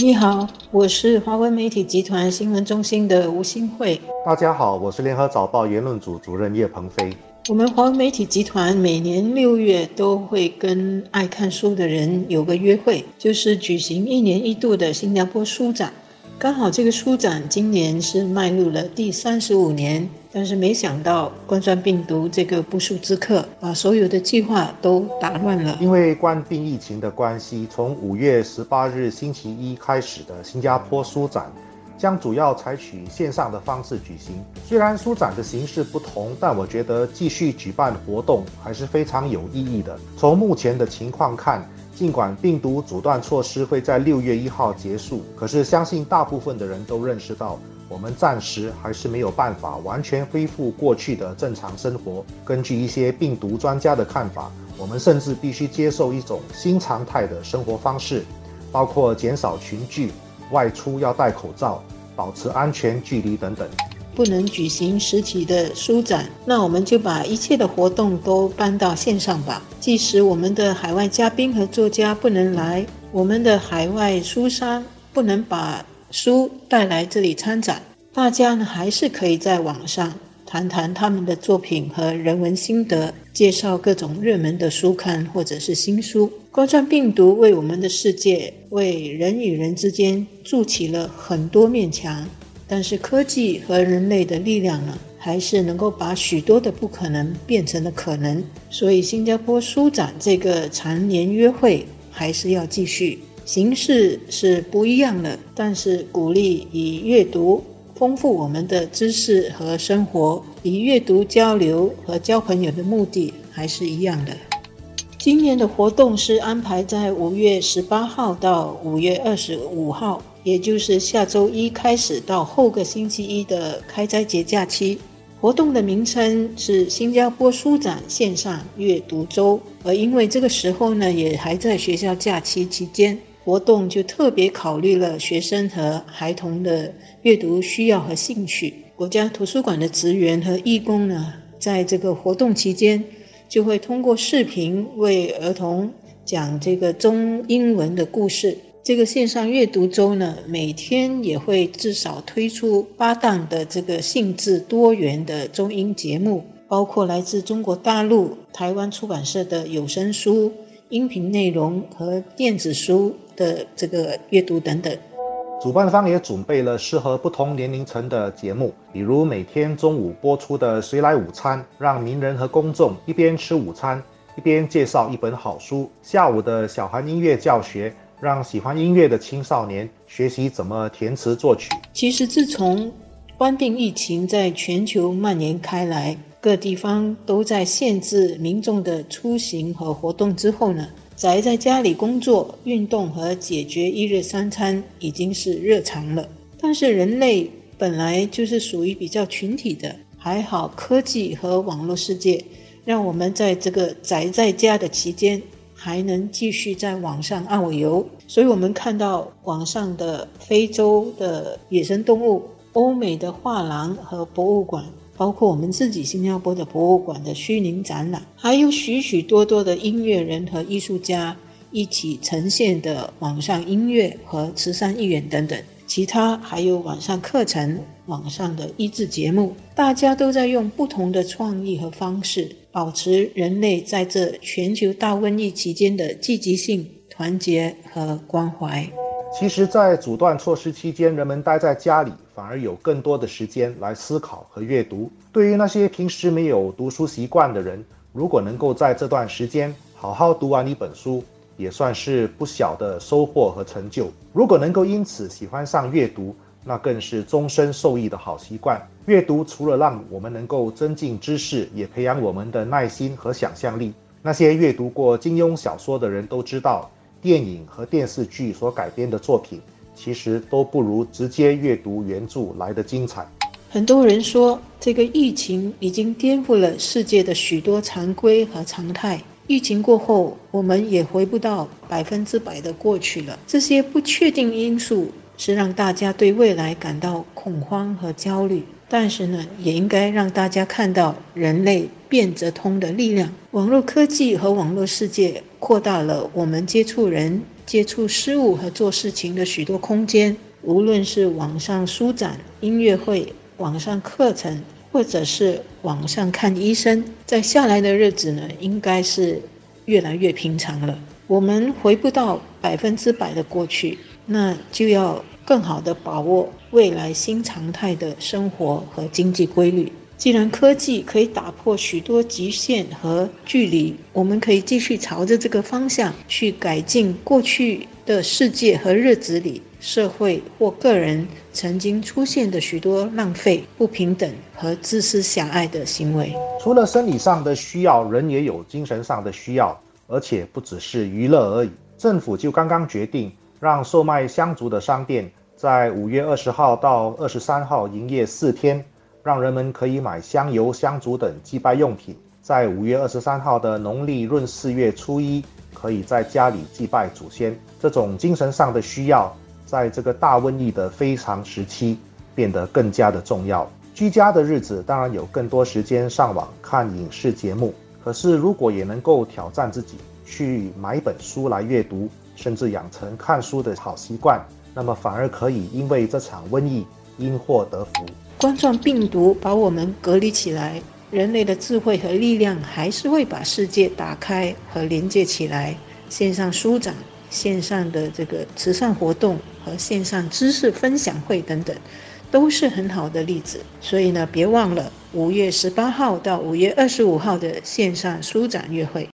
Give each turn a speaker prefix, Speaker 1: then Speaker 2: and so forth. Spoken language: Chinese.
Speaker 1: 你好，我是华文媒体集团新闻中心的吴新慧。
Speaker 2: 大家好，我是联合早报言论组主任叶鹏飞。
Speaker 1: 我们华文媒体集团每年六月都会跟爱看书的人有个约会，就是举行一年一度的新加坡书展。刚好这个书展今年是迈入了第三十五年，但是没想到冠状病毒这个不速之客，把所有的计划都打乱了。
Speaker 2: 因为冠病疫情的关系，从五月十八日星期一开始的新加坡书展，将主要采取线上的方式举行。虽然书展的形式不同，但我觉得继续举办活动还是非常有意义的。从目前的情况看，尽管病毒阻断措施会在六月一号结束，可是相信大部分的人都认识到，我们暂时还是没有办法完全恢复过去的正常生活。根据一些病毒专家的看法，我们甚至必须接受一种新常态的生活方式，包括减少群聚、外出要戴口罩、保持安全距离等等。
Speaker 1: 不能举行实体的书展，那我们就把一切的活动都搬到线上吧。即使我们的海外嘉宾和作家不能来，我们的海外书商不能把书带来这里参展，大家呢还是可以在网上谈谈他们的作品和人文心得，介绍各种热门的书刊或者是新书。冠状病毒为我们的世界，为人与人之间筑起了很多面墙。但是科技和人类的力量呢，还是能够把许多的不可能变成了可能。所以新加坡书展这个常年约会还是要继续，形式是不一样的，但是鼓励以阅读丰富我们的知识和生活，以阅读交流和交朋友的目的还是一样的。今年的活动是安排在五月十八号到五月二十五号。也就是下周一开始到后个星期一的开斋节假期，活动的名称是新加坡书展线上阅读周。而因为这个时候呢，也还在学校假期期间，活动就特别考虑了学生和孩童的阅读需要和兴趣。国家图书馆的职员和义工呢，在这个活动期间，就会通过视频为儿童讲这个中英文的故事。这个线上阅读周呢，每天也会至少推出八档的这个性质多元的中英节目，包括来自中国大陆、台湾出版社的有声书、音频内容和电子书的这个阅读等等。
Speaker 2: 主办方也准备了适合不同年龄层的节目，比如每天中午播出的“谁来午餐”，让名人和公众一边吃午餐一边介绍一本好书；下午的小孩音乐教学。让喜欢音乐的青少年学习怎么填词作曲。
Speaker 1: 其实，自从冠病疫情在全球蔓延开来，各地方都在限制民众的出行和活动之后呢，宅在家里工作、运动和解决一日三餐已经是日常了。但是，人类本来就是属于比较群体的，还好科技和网络世界让我们在这个宅在家的期间。还能继续在网上遨游，所以我们看到网上的非洲的野生动物、欧美的画廊和博物馆，包括我们自己新加坡的博物馆的虚拟展览，还有许许多多的音乐人和艺术家一起呈现的网上音乐和慈善义援等等，其他还有网上课程、网上的益智节目，大家都在用不同的创意和方式。保持人类在这全球大瘟疫期间的积极性、团结和关怀。
Speaker 2: 其实，在阻断措施期间，人们待在家里，反而有更多的时间来思考和阅读。对于那些平时没有读书习惯的人，如果能够在这段时间好好读完一本书，也算是不小的收获和成就。如果能够因此喜欢上阅读，那更是终身受益的好习惯。阅读除了让我们能够增进知识，也培养我们的耐心和想象力。那些阅读过金庸小说的人都知道，电影和电视剧所改编的作品，其实都不如直接阅读原著来的精彩。
Speaker 1: 很多人说，这个疫情已经颠覆了世界的许多常规和常态。疫情过后，我们也回不到百分之百的过去了。这些不确定因素。是让大家对未来感到恐慌和焦虑。但是呢，也应该让大家看到人类变则通的力量。网络科技和网络世界扩大了我们接触人、接触事物和做事情的许多空间。无论是网上书展、音乐会、网上课程，或者是网上看医生，在下来的日子呢，应该是越来越平常了。我们回不到百分之百的过去，那就要更好的把握未来新常态的生活和经济规律。既然科技可以打破许多极限和距离，我们可以继续朝着这个方向去改进过去的世界和日子里社会或个人曾经出现的许多浪费、不平等和自私狭隘的行为。
Speaker 2: 除了生理上的需要，人也有精神上的需要，而且不只是娱乐而已。政府就刚刚决定，让售卖香烛的商店在五月二十号到二十三号营业四天。让人们可以买香油、香烛等祭拜用品，在五月二十三号的农历闰四月初一，可以在家里祭拜祖先。这种精神上的需要，在这个大瘟疫的非常时期变得更加的重要。居家的日子当然有更多时间上网看影视节目，可是如果也能够挑战自己，去买一本书来阅读，甚至养成看书的好习惯，那么反而可以因为这场瘟疫因祸得福。
Speaker 1: 冠状病毒把我们隔离起来，人类的智慧和力量还是会把世界打开和连接起来。线上书展、线上的这个慈善活动和线上知识分享会等等，都是很好的例子。所以呢，别忘了五月十八号到五月二十五号的线上书展约会。